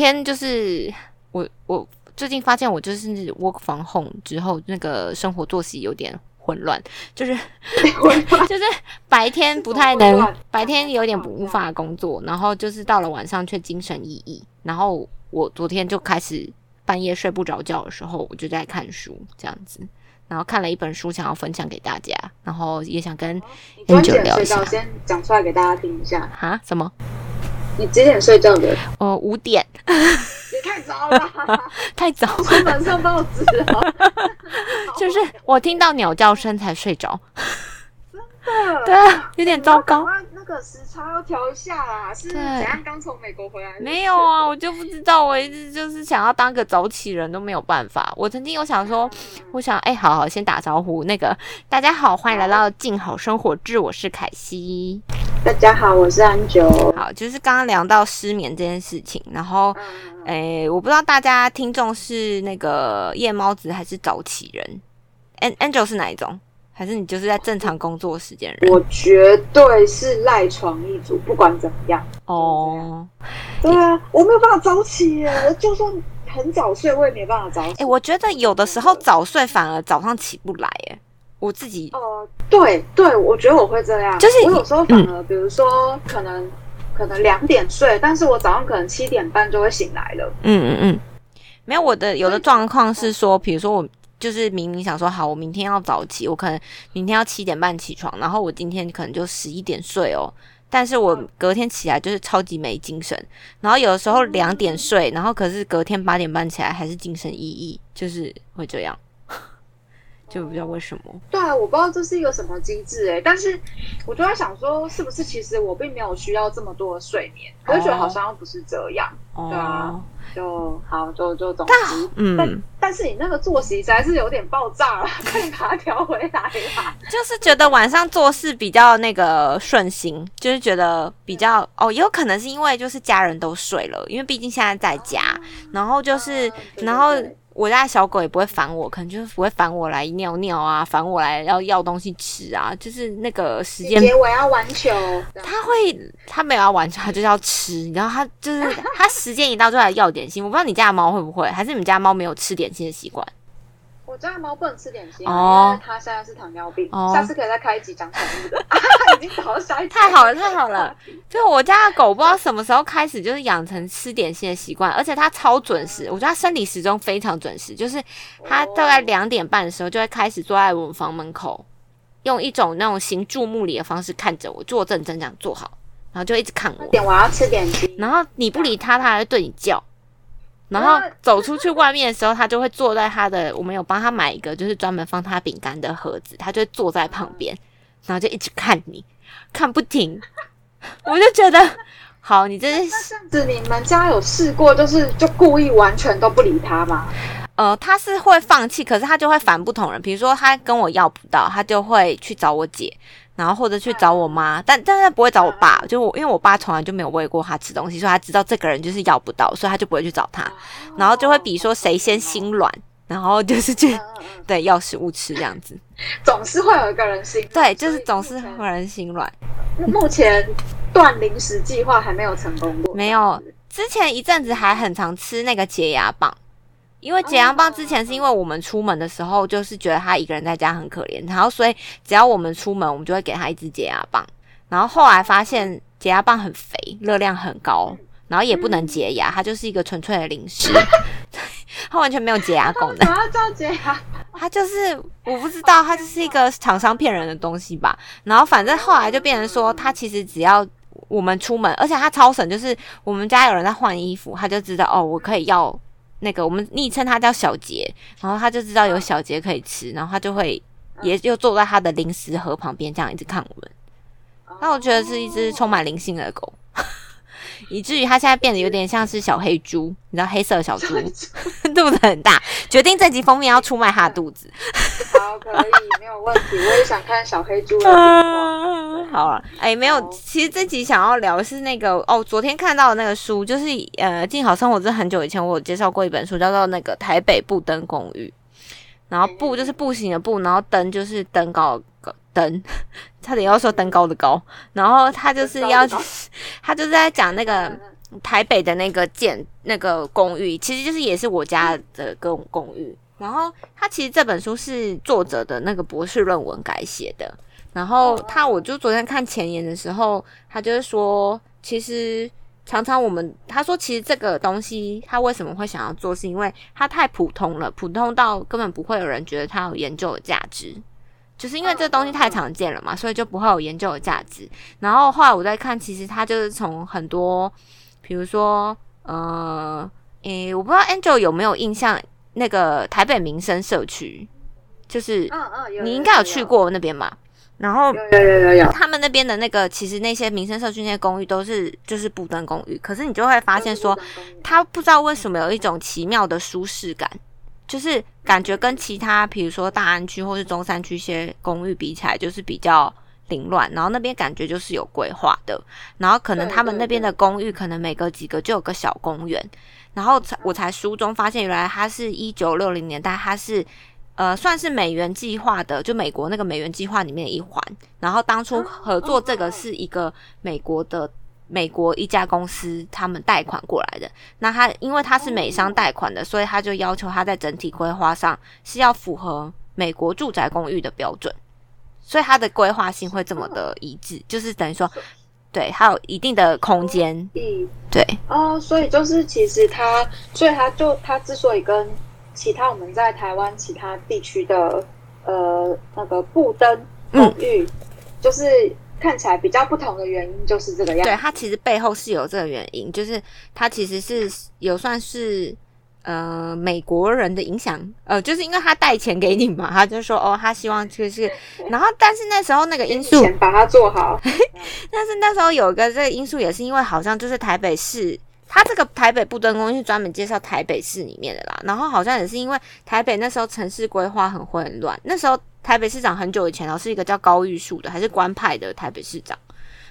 天就是我我最近发现我就是 work from home 之后，那个生活作息有点混乱，就是 就是白天不太能，白天有点无法工作，然后就是到了晚上却精神奕奕。然后我昨天就开始半夜睡不着觉的时候，我就在看书这样子，然后看了一本书，想要分享给大家，然后也想跟你几点睡觉？先讲出来给大家听一下哈？什么？你几点睡觉的？我，五点。也太早了，太早。出门上报纸了。就是我听到鸟叫声才睡着。真的？对啊，有点糟糕。那个时差要调一下啦。是怎样？刚从美国回来？没有啊，我就不知道。我一直就是想要当个早起人都没有办法。我曾经有想说，我想哎，好好先打招呼。那个大家好，欢迎来到静好生活志，我是凯西。大家好，我是安九。好，就是刚刚聊到失眠这件事情，然后，诶，我不知道大家听众是那个夜猫子还是早起人？An Angel 是哪一种？还是你就是在正常工作时间人？我绝对是赖床一族，不管怎么样。哦，对啊，我没有办法早起耶，我就算很早睡，我也没办法早起。哎，我觉得有的时候早睡反而早上起不来，哎。我自己哦，对对，我觉得我会这样，就是我有时候反而，比如说可能可能两点睡，但是我早上可能七点半就会醒来了。嗯嗯嗯，没有我的有的状况是说，比如说我就是明明想说好，我明天要早起，我可能明天要七点半起床，然后我今天可能就十一点睡哦，但是我隔天起来就是超级没精神，然后有的时候两点睡，然后可是隔天八点半起来还是精神奕奕，就是会这样。就不知道为什么，对啊，我不知道这是一个什么机制哎，但是我就在想说，是不是其实我并没有需要这么多的睡眠，我就觉得好像又不是这样，对啊，就好，就就总之，嗯，但但是你那个作息实在是有点爆炸了，可以把它调回来吧？就是觉得晚上做事比较那个顺心，就是觉得比较哦，也有可能是因为就是家人都睡了，因为毕竟现在在家，然后就是然后。我家小狗也不会烦我，可能就是不会烦我来尿尿啊，烦我来要要东西吃啊，就是那个时间。姐我要玩球。它会，它没有要玩球，它就是要吃。你知道它就是它时间一到就来要点心。我不知道你家的猫会不会，还是你们家猫没有吃点心的习惯？我家猫不能吃点心，因为它现在是糖尿病。下次可以再开一集讲宠物的。已经跑到 下一太好了，太好了！就我家的狗，不知道什么时候开始就是养成吃点心的习惯，而且它超准时。我觉得它生理时钟非常准时，就是它大概两点半的时候就会开始坐在我们房门口，用一种那种行注目礼的方式看着我，坐正正这样坐好，然后就一直看我。点我要吃点心，然后你不理它，它还会对你叫。然后走出去外面的时候，他就会坐在他的，我们有帮他买一个，就是专门放他饼干的盒子，他就坐在旁边，然后就一直看你，看不停。我就觉得，好，你这是这样子，你们家有试过，就是就故意完全都不理他吗？呃，他是会放弃，可是他就会烦不同人，比如说他跟我要不到，他就会去找我姐。然后或者去找我妈，但但是不会找我爸，就我因为我爸从来就没有喂过他吃东西，所以他知道这个人就是要不到，所以他就不会去找他。然后就会比说谁先心软，然后就是去对要食物吃这样子。总是会有一个人心对，就是总是会有人心软。目前断零食计划还没有成功过，没有。之前一阵子还很常吃那个解压棒。因为解压棒之前是因为我们出门的时候，就是觉得他一个人在家很可怜，然后所以只要我们出门，我们就会给他一支解压棒。然后后来发现解压棒很肥，热量很高，然后也不能解压，它就是一个纯粹的零食，它完全没有解压功能。要叫解压？它就是我不知道，它就是一个厂商骗人的东西吧。然后反正后来就变成说，它其实只要我们出门，而且它超省，就是我们家有人在换衣服，他就知道哦，我可以要。那个我们昵称他叫小杰，然后他就知道有小杰可以吃，然后他就会也就坐在他的零食盒旁边，这样一直看我们。那我觉得是一只充满灵性的狗。以至于它现在变得有点像是小黑猪，你知道黑色小猪，肚子很大，决定这集封面要出卖它的肚子。好，可以，没有问题。我也想看小黑猪的 好了，哎，没有，其实这集想要聊是那个哦，昨天看到的那个书，就是呃，静好生活是很久以前我有介绍过一本书，叫做那个台北布登公寓。然后步就是步行的步，然后登就是登高。登，差点要说登高的高，然后他就是要，他就是在讲那个台北的那个建那个公寓，其实就是也是我家的公公寓。然后他其实这本书是作者的那个博士论文改写的。然后他，我就昨天看前言的时候，他就是说，其实常常我们他说，其实这个东西他为什么会想要做，是因为它太普通了，普通到根本不会有人觉得它有研究的价值。就是因为这东西太常见了嘛，所以就不会有研究的价值。然后后来我在看，其实他就是从很多，比如说，呃，诶，我不知道 Angel 有没有印象，那个台北民生社区，就是，嗯嗯，你应该有去过那边嘛？然后有有有有有，他们那边的那个，其实那些民生社区那些公寓都是就是布登公寓，可是你就会发现说，他不知道为什么有一种奇妙的舒适感。就是感觉跟其他，比如说大安区或是中山区一些公寓比起来，就是比较凌乱。然后那边感觉就是有规划的，然后可能他们那边的公寓可能每隔几个就有个小公园。然后才我才书中发现，原来它是一九六零年代，它是呃算是美元计划的，就美国那个美元计划里面的一环。然后当初合作这个是一个美国的。美国一家公司他们贷款过来的，那他因为他是美商贷款的，所以他就要求他在整体规划上是要符合美国住宅公寓的标准，所以它的规划性会这么的一致，就是等于说，对，还有一定的空间，嗯，对，哦，所以就是其实他，所以他就他之所以跟其他我们在台湾其他地区的呃那个布灯公寓，就是。看起来比较不同的原因就是这个样。对，它其实背后是有这个原因，就是它其实是有算是呃美国人的影响，呃，就是因为他带钱给你嘛，他就说哦，他希望就是，然后但是那时候那个因素，把它做好。但是那时候有一个这个因素，也是因为好像就是台北市，他这个台北布灯公是专门介绍台北市里面的啦，然后好像也是因为台北那时候城市规划很混乱，那时候。台北市长很久以前哦，是一个叫高玉树的，还是官派的台北市长。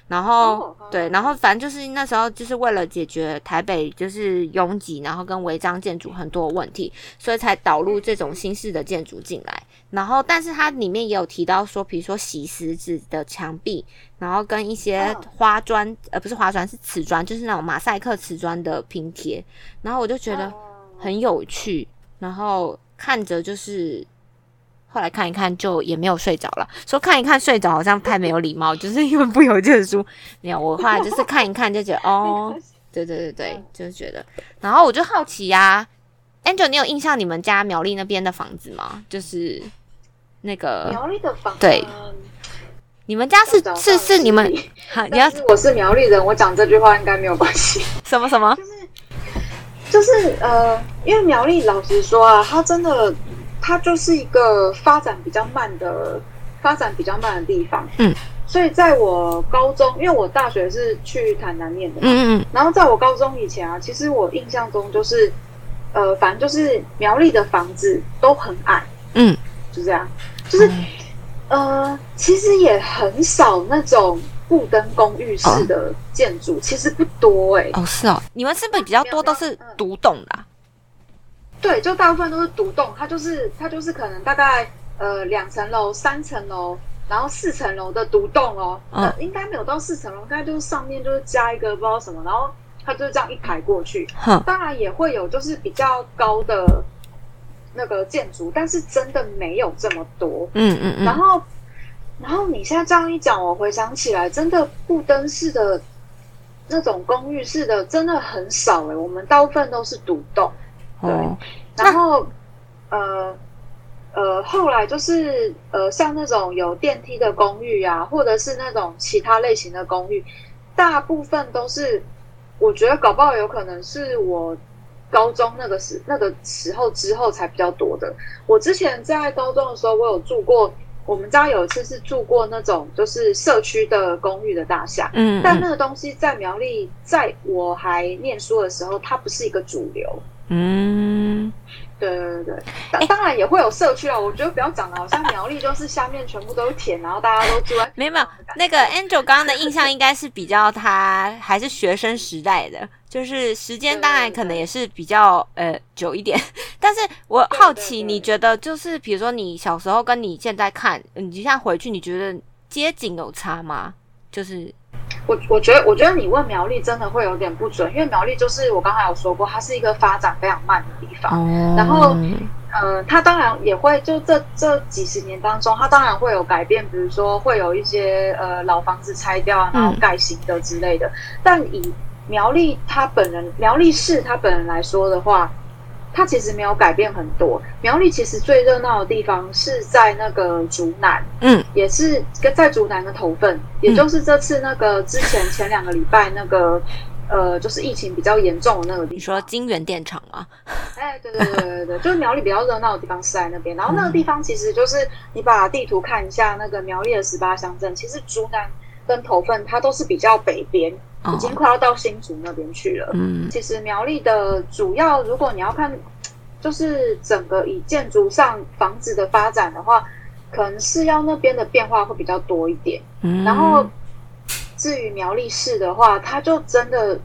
然后对，然后反正就是那时候就是为了解决台北就是拥挤，然后跟违章建筑很多问题，所以才导入这种新式的建筑进来。然后，但是它里面也有提到说，比如说洗石子的墙壁，然后跟一些花砖，呃，不是花砖，是瓷砖，就是那种马赛克瓷砖的拼贴。然后我就觉得很有趣，然后看着就是。后来看一看，就也没有睡着了。说看一看睡着，好像太没有礼貌，就是因为不有这本书。没有，我后来就是看一看，就觉得 哦，对对对对，就是觉得。然后我就好奇呀，Angel，你有印象你们家苗栗那边的房子吗？就是那个苗栗的房，对，你们家是是是你们，你要我是苗栗人，我讲这句话应该没有关系。什么什么？就是就是呃，因为苗栗老实说啊，它真的。它就是一个发展比较慢的、发展比较慢的地方。嗯，所以在我高中，因为我大学是去台南念的，嗯嗯，然后在我高中以前啊，其实我印象中就是，呃，反正就是苗栗的房子都很矮，嗯，就这样，就是，呃，其实也很少那种布登公寓式的建筑，其实不多哎。哦，是哦，你们是不是比较多都是独栋的？对，就大部分都是独栋，它就是它就是可能大概呃两层楼、三层楼，然后四层楼的独栋哦，呃，应该没有到四层楼，应该就是上面就是加一个不知道什么，然后它就是这样一排过去。当然也会有就是比较高的那个建筑，但是真的没有这么多。嗯嗯嗯。然后然后你现在这样一讲，我回想起来，真的布灯式的那种公寓式的真的很少哎，我们大部分都是独栋。对，然后呃呃，后来就是呃，像那种有电梯的公寓啊，或者是那种其他类型的公寓，大部分都是我觉得搞不好有可能是我高中那个时那个时候之后才比较多的。我之前在高中的时候，我有住过，我们家有一次是住过那种就是社区的公寓的大厦，嗯，但那个东西在苗栗，在我还念书的时候，它不是一个主流。嗯，对对对对，当然也会有社区啊。我觉得不要讲的好像苗栗就是下面全部都是田，然后大家都住在没有没有。那个 Angel 刚刚的印象应该是比较他还是学生时代的，就是时间当然可能也是比较呃久一点。但是我好奇，你觉得就是比如说你小时候跟你现在看，你现在回去，你觉得街景有差吗？就是我我觉得，我觉得你问苗栗真的会有点不准，因为苗栗就是我刚才有说过，它是一个发展非常慢的地方。然后，呃，它当然也会就这这几十年当中，它当然会有改变，比如说会有一些呃老房子拆掉啊，然后盖新的之类的。但以苗栗它本人，苗栗市它本人来说的话。它其实没有改变很多。苗栗其实最热闹的地方是在那个竹南，嗯，也是跟在竹南的头份，也就是这次那个之前前两个礼拜那个呃，就是疫情比较严重的那个地方。你说金源电厂吗？哎，对对对对对，就是苗栗比较热闹的地方是在那边。然后那个地方其实就是你把地图看一下，那个苗栗的十八乡镇，其实竹南跟头份它都是比较北边。已经快要到新竹那边去了。嗯，其实苗栗的主要，如果你要看，就是整个以建筑上房子的发展的话，可能是要那边的变化会比较多一点。嗯，然后至于苗栗市的话，它就真的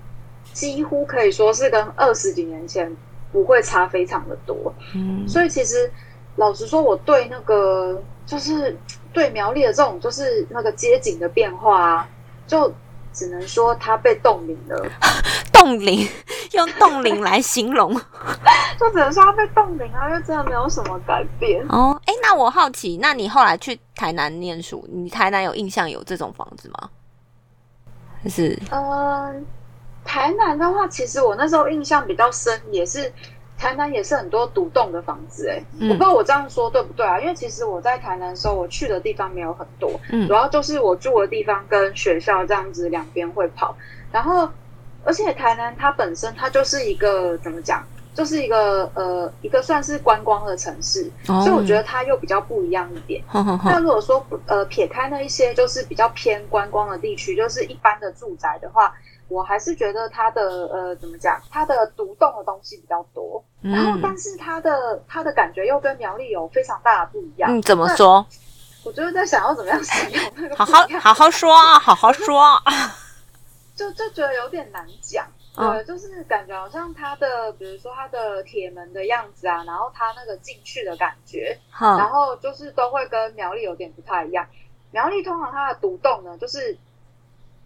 几乎可以说是跟二十几年前不会差非常的多。嗯，所以其实老实说，我对那个就是对苗栗的这种就是那个街景的变化啊，就。只能说它被冻龄了，冻龄用冻龄来形容，就只能说它被冻龄啊，因为真的没有什么改变哦。哎，那我好奇，那你后来去台南念书，你台南有印象有这种房子吗？还是呃，台南的话，其实我那时候印象比较深，也是。台南也是很多独栋的房子，哎，我不知道我这样说对不对啊？因为其实我在台南的时候，我去的地方没有很多，嗯主要就是我住的地方跟学校这样子两边会跑。然后，而且台南它本身它就是一个怎么讲，就是一个呃一个算是观光的城市，所以我觉得它又比较不一样一点。那如果说呃撇开那一些就是比较偏观光的地区，就是一般的住宅的话。我还是觉得它的呃，怎么讲？它的独栋的东西比较多，然后但是它的它的感觉又跟苗栗有非常大的不一样。嗯，怎么说？我就是在想要怎么样形容那个。好好好好说啊，好好说。就就觉得有点难讲，对，就是感觉好像它的，比如说它的铁门的样子啊，然后它那个进去的感觉，然后就是都会跟苗栗有点不太一样。苗栗通常它的独栋呢，就是。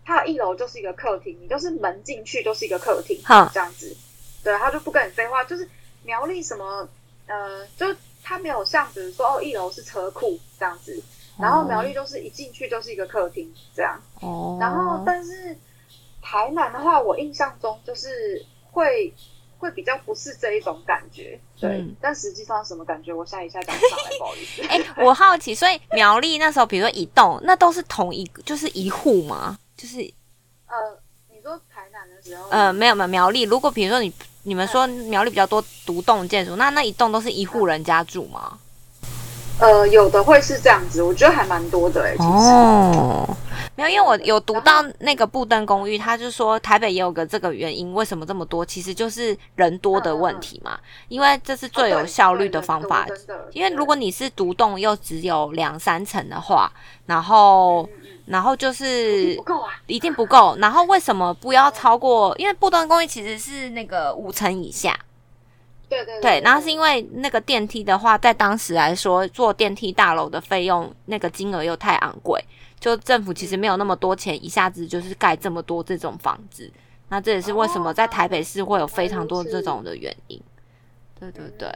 它的一楼就是一个客厅，你就是门进去就是一个客厅，这样子，对，他就不跟你废话，就是苗栗什么，呃，就他没有像比如说哦，一楼是车库这样子，然后苗栗就是一进去就是一个客厅这样，哦，然后但是台南的话，我印象中就是会会比较不是这一种感觉，对，但实际上什么感觉，我下一下讲不上来，不好意思。哎，我好奇，所以苗栗那时候，比如说一栋，那都是同一就是一户吗？就是，呃，你说台南的时候，呃，没有没有苗栗。如果比如说你你们说苗栗比较多独栋建筑，那那一栋都是一户人家住吗？呃，有的会是这样子，我觉得还蛮多的哎。哦，没有，因为我有读到那个布登公寓，他就说台北也有个这个原因，为什么这么多？其实就是人多的问题嘛。因为这是最有效率的方法。因为如果你是独栋又只有两三层的话，然后。然后就是不够啊，一定不够。然后为什么不要超过？因为布端公寓其实是那个五层以下。对对对。然后是因为那个电梯的话，在当时来说，坐电梯大楼的费用那个金额又太昂贵，就政府其实没有那么多钱，一下子就是盖这么多这种房子。那这也是为什么在台北市会有非常多这种的原因。对对对。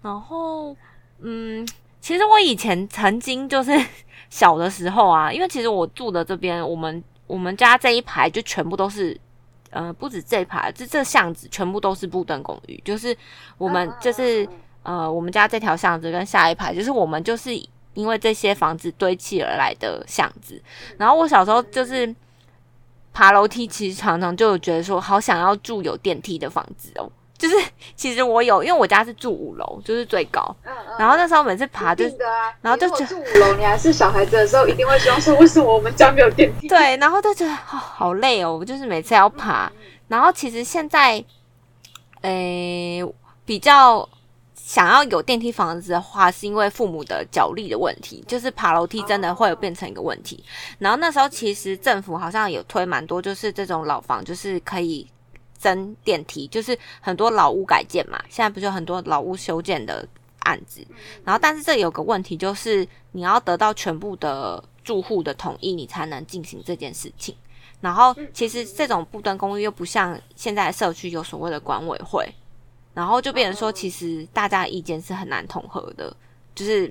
然后，嗯，其实我以前曾经就是。小的时候啊，因为其实我住的这边，我们我们家这一排就全部都是，呃，不止这一排，这这巷子全部都是布登公寓，就是我们就是呃，我们家这条巷子跟下一排，就是我们就是因为这些房子堆砌而来的巷子。然后我小时候就是爬楼梯，其实常常就觉得说，好想要住有电梯的房子哦。就是其实我有，因为我家是住五楼，就是最高。嗯嗯。然后那时候每次爬就，然后就住五楼，你还是小孩子的时候，一定会希望说，为什么我们家没有电梯？对，然后就觉得好好累哦，我就是每次要爬。然后其实现在，诶，比较想要有电梯房子的话，是因为父母的脚力的问题，就是爬楼梯真的会有变成一个问题。然后那时候其实政府好像有推蛮多，就是这种老房，就是可以。增电梯就是很多老屋改建嘛，现在不是有很多老屋修建的案子，然后但是这有个问题，就是你要得到全部的住户的同意，你才能进行这件事情。然后其实这种布登公寓又不像现在的社区有所谓的管委会，然后就变成说，其实大家的意见是很难统合的，就是，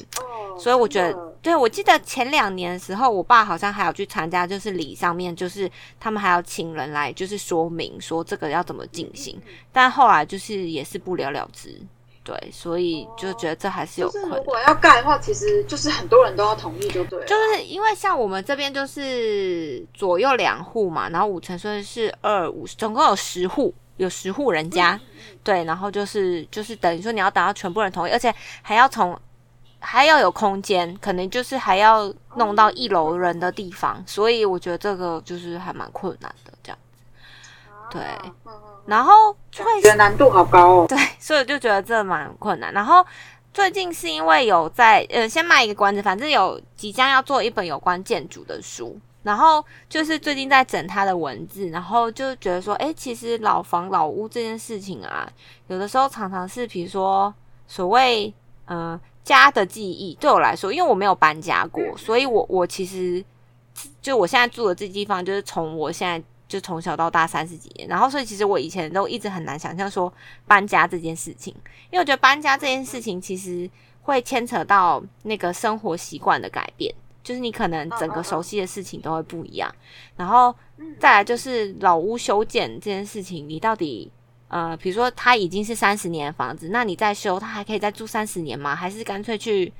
所以我觉得，对我记得前两年的时候，我爸好像还有去参加，就是礼上面，就是他们还要请人来，就是说明说这个要怎么进行，但后来就是也是不了了之。对，所以就觉得这还是有。就是如果要盖的话，其实就是很多人都要同意，就对。就是因为像我们这边就是左右两户嘛，然后五层所以是二五，总共有十户，有十户人家。对，然后就是就是等于说你要达到全部人同意，而且还要从还要有空间，可能就是还要弄到一楼人的地方，所以我觉得这个就是还蛮困难的这样子。对。然后会觉得难度好高哦，对，所以就觉得这蛮困难。然后最近是因为有在呃，先卖一个关子，反正有即将要做一本有关建筑的书，然后就是最近在整他的文字，然后就觉得说，哎，其实老房老屋这件事情啊，有的时候常常是比如说所谓嗯家的记忆，对我来说，因为我没有搬家过，所以我我其实就我现在住的这地方，就是从我现在。就从小到大三十几年，然后所以其实我以前都一直很难想象说搬家这件事情，因为我觉得搬家这件事情其实会牵扯到那个生活习惯的改变，就是你可能整个熟悉的事情都会不一样。然后再来就是老屋修建这件事情，你到底呃，比如说它已经是三十年的房子，那你再修，它还可以再住三十年吗？还是干脆去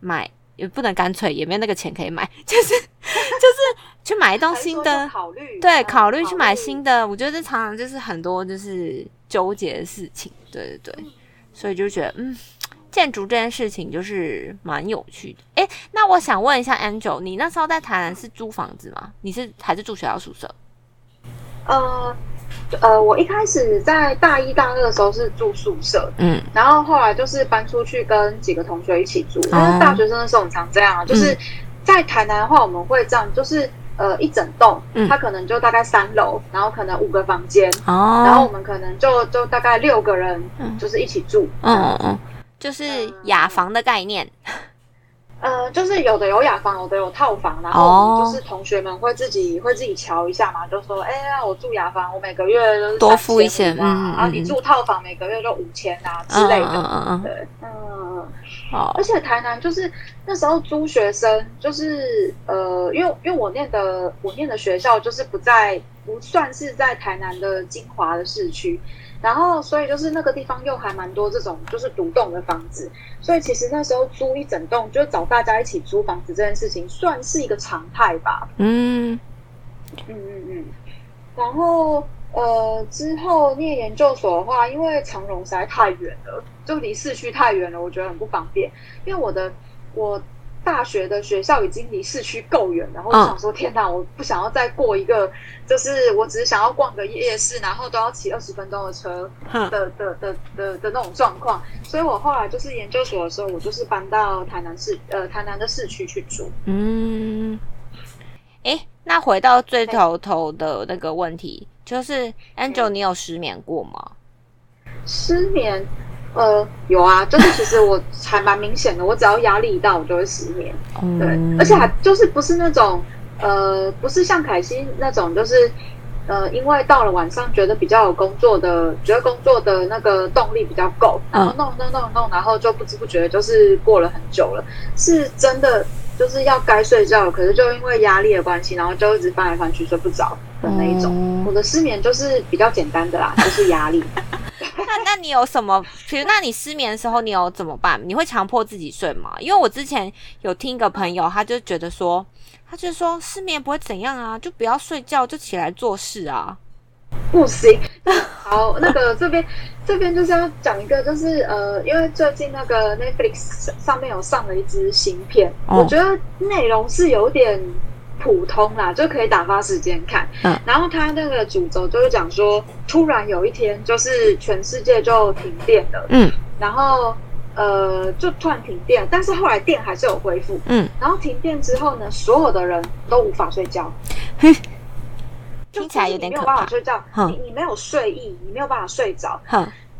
买？也不能干脆，也没有那个钱可以买，就是就是去买一栋新的，考虑对，考虑去买新的。我觉得这常常就是很多就是纠结的事情，对对对，所以就觉得嗯，建筑这件事情就是蛮有趣的。哎，那我想问一下 Angel，你那时候在台南是租房子吗？你是还是住学校宿舍？呃。呃，我一开始在大一、大二的时候是住宿舍，嗯，然后后来就是搬出去跟几个同学一起住。因为大学生的时候很常这样，就是在台南的话，我们会这样，就是呃一整栋，它可能就大概三楼，然后可能五个房间，哦，然后我们可能就就大概六个人，就是一起住，嗯嗯，就是雅房的概念。呃，就是有的有雅房，有的有套房，然后就是同学们会自己会自己瞧一下嘛，就说，哎呀，我住雅房，我每个月都多付一些嘛，然后你住套房，每个月就五千啊之类的，嗯嗯嗯，对，嗯，好，而且台南就是那时候租学生，就是呃，因为因为我念的我念的学校就是不在不算是在台南的精华的市区。然后，所以就是那个地方又还蛮多这种就是独栋的房子，所以其实那时候租一整栋，就找大家一起租房子这件事情，算是一个常态吧。嗯嗯嗯嗯。然后呃，之后念研究所的话，因为长荣实在太远了，就离市区太远了，我觉得很不方便。因为我的我。大学的学校已经离市区够远，然后我想说，天哪，我不想要再过一个，就是我只是想要逛个夜市，然后都要骑二十分钟的车的的的的的那种状况。所以我后来就是研究所的时候，我就是搬到台南市，呃，台南的市区去住。嗯，哎，那回到最头头的那个问题，就是 Angel，你有失眠过吗？失眠。呃，有啊，就是其实我还蛮明显的，我只要压力一大，我就会失眠。对，而且还就是不是那种呃，不是像凯西那种，就是呃，因为到了晚上觉得比较有工作的，觉得工作的那个动力比较够，然后弄弄弄弄，然后就不知不觉就是过了很久了。是真的就是要该睡觉，可是就因为压力的关系，然后就一直翻来翻去睡不着的那一种。我的失眠就是比较简单的啦，就是压力。那那你有什么？比如，那你失眠的时候，你有怎么办？你会强迫自己睡吗？因为我之前有听一个朋友，他就觉得说，他就说失眠不会怎样啊，就不要睡觉，就起来做事啊。不行。好，那个这边 这边就是要讲一个，就是呃，因为最近那个 Netflix 上面有上了一支新片，我觉得内容是有点。普通啦，就可以打发时间看。嗯，然后他那个主轴就是讲说，突然有一天，就是全世界就停电了。嗯，然后呃，就突然停电，但是后来电还是有恢复。嗯，然后停电之后呢，所有的人都无法睡觉。听起来有点可怕。没有办法睡觉，你你没有睡意，你没有办法睡着。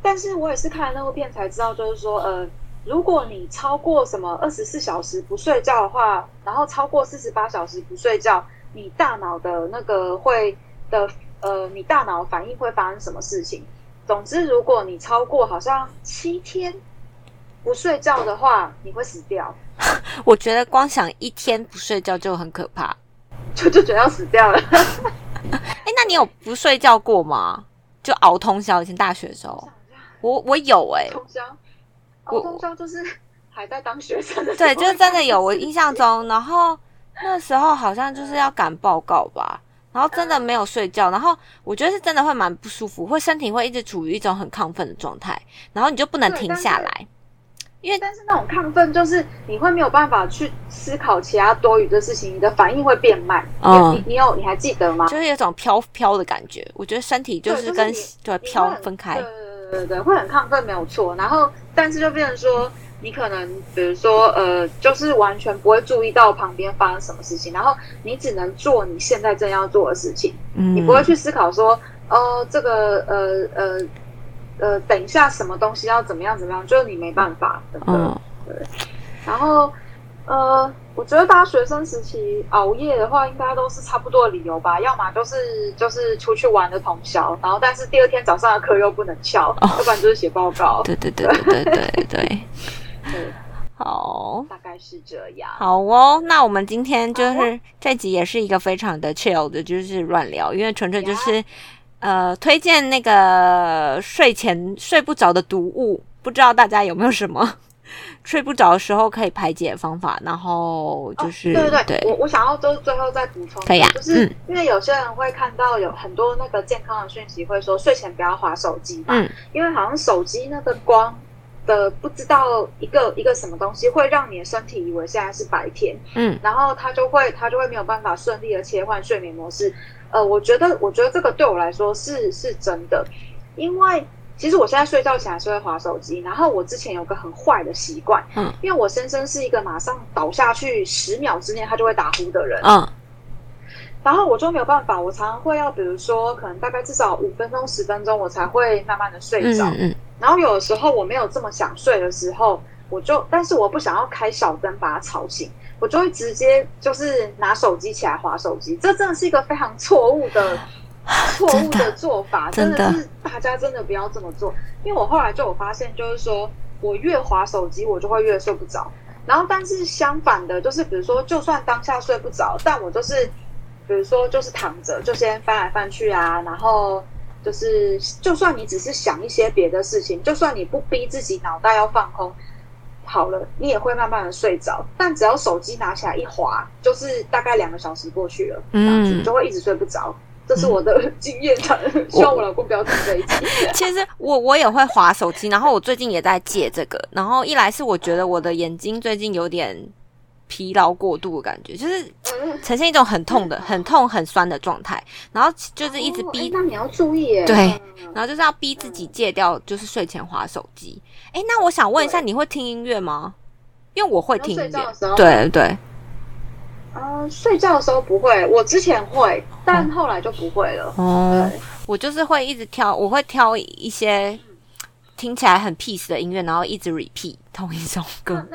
但是我也是看了那部片才知道，就是说呃。如果你超过什么二十四小时不睡觉的话，然后超过四十八小时不睡觉，你大脑的那个会的呃，你大脑反应会发生什么事情。总之，如果你超过好像七天不睡觉的话，你会死掉。我觉得光想一天不睡觉就很可怕，就就觉得要死掉了。哎，那你有不睡觉过吗？就熬通宵？以前大学的时候，我我有哎，通宵，熬通宵就是 还在当学生的。对，就是真的有。我 印象中，然后那时候好像就是要赶报告吧，然后真的没有睡觉，然后我觉得是真的会蛮不舒服，会身体会一直处于一种很亢奋的状态，然后你就不能停下来。因为但是那种亢奋就是你会没有办法去思考其他多余的事情，你的反应会变慢。嗯，你你有你还记得吗？就是有种飘飘的感觉。我觉得身体就是跟对飘分开。对对对对对，会很亢奋，没有错。然后但是就变成说，你可能比如说呃，就是完全不会注意到旁边发生什么事情，然后你只能做你现在正要做的事情。嗯，你不会去思考说，哦，这个呃呃。呃，等一下，什么东西要怎么样怎么样，就是你没办法，嗯，对。然后，呃，我觉得大家学生时期熬夜的话，应该都是差不多的理由吧。要么就是就是出去玩的通宵，然后但是第二天早上的课又不能翘，要不然就是写报告。对对对对对对 对。好，大概是这样。好哦，那我们今天就是这集也是一个非常的 chill 的，就是乱聊，因为纯粹就是。呃，推荐那个睡前睡不着的读物，不知道大家有没有什么 睡不着的时候可以排解方法？然后就是对对对，我我想要就最后再补充，可以啊，就是因为有些人会看到有很多那个健康的讯息，会说睡前不要划手机嘛，嗯，因为好像手机那个光的不知道一个一个什么东西会让你的身体以为现在是白天，嗯，然后它就会它就会没有办法顺利的切换睡眠模式。呃，我觉得，我觉得这个对我来说是是真的，因为其实我现在睡觉起来是会划手机，然后我之前有个很坏的习惯，嗯，因为我先生是一个马上倒下去十秒之内他就会打呼的人，嗯，然后我就没有办法，我常常会要，比如说可能大概至少五分钟十分钟，我才会慢慢的睡着，嗯，然后有的时候我没有这么想睡的时候，我就，但是我不想要开小灯把他吵醒。我就会直接就是拿手机起来划手机，这真的是一个非常错误的 错误的做法，真的是大家真的不要这么做。因为我后来就有发现，就是说我越划手机，我就会越睡不着。然后，但是相反的，就是比如说，就算当下睡不着，但我就是比如说就是躺着，就先翻来翻去啊，然后就是就算你只是想一些别的事情，就算你不逼自己脑袋要放空。好了，你也会慢慢的睡着，但只要手机拿起来一滑，就是大概两个小时过去了，嗯，就会一直睡不着。这是我的经验谈，希望 我老公不要听这一集。其实我我也会划手机，然后我最近也在戒这个，然后一来是我觉得我的眼睛最近有点。疲劳过度的感觉，就是呈现一种很痛的、很痛、很酸的状态，然后就是一直逼。那你要注意耶。对，然后就是要逼自己戒掉，就是睡前划手机。哎，那我想问一下，你会听音乐吗？因为我会听音乐。对对。呃，睡觉的时候不会，我之前会，但后来就不会了。哦。我就是会一直挑，我会挑一些听起来很 peace 的音乐，然后一直 repeat 同一首歌。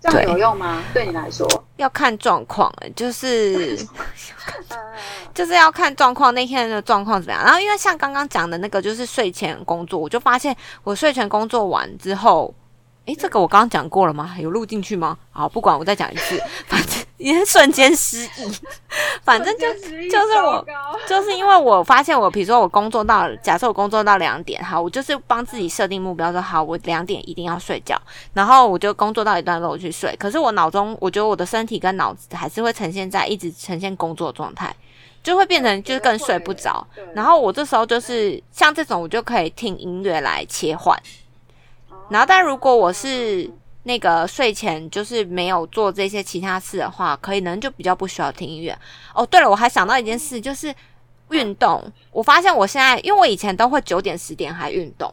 这样有用吗？对你来说要看状况，就是 就是要看状况，那天的状况怎么样。然后因为像刚刚讲的那个，就是睡前工作，我就发现我睡前工作完之后。哎，这个我刚刚讲过了吗？有录进去吗？好，不管，我再讲一次。反正也瞬间失忆，反正就就是我，就是因为我发现我，比如说我工作到，假设我工作到两点，好，我就是帮自己设定目标，说好，我两点一定要睡觉，然后我就工作到一段落去睡。可是我脑中，我觉得我的身体跟脑子还是会呈现在一直呈现工作状态，就会变成就是更睡不着。然后我这时候就是像这种，我就可以听音乐来切换。然后，但如果我是那个睡前就是没有做这些其他事的话，可能就比较不需要听音乐。哦，对了，我还想到一件事，就是运动。我发现我现在，因为我以前都会九点十点还运动，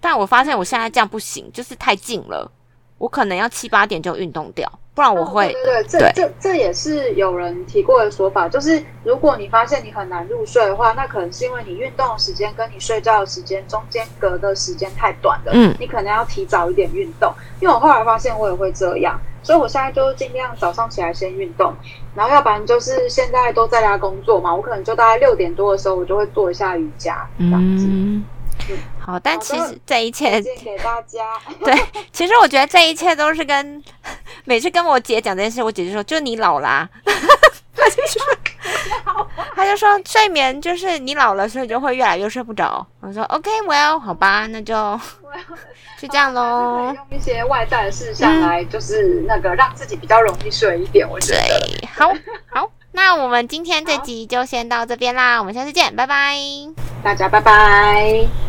但我发现我现在这样不行，就是太近了。我可能要七八点就运动掉。不然我会。对对对，这这这也是有人提过的说法，就是如果你发现你很难入睡的话，那可能是因为你运动的时间跟你睡觉的时间中间隔的时间太短了。嗯，你可能要提早一点运动。因为我后来发现我也会这样，所以我现在就尽量早上起来先运动，然后要不然就是现在都在家工作嘛，我可能就大概六点多的时候，我就会做一下瑜伽这样子。好，但其实这一切给大家。对，其实我觉得这一切都是跟每次跟我姐讲这件事，我姐就说：“就你老啦。”他就说：“ 他就说睡眠就是你老了，所以就会越来越睡不着。”我说：“OK，Well，好吧，那就就这样喽。”用一些外在的事项来，就是那个让自己比较容易睡一点。我觉得好好，那我们今天这集就先到这边啦，我们下次见，拜拜，大家拜拜。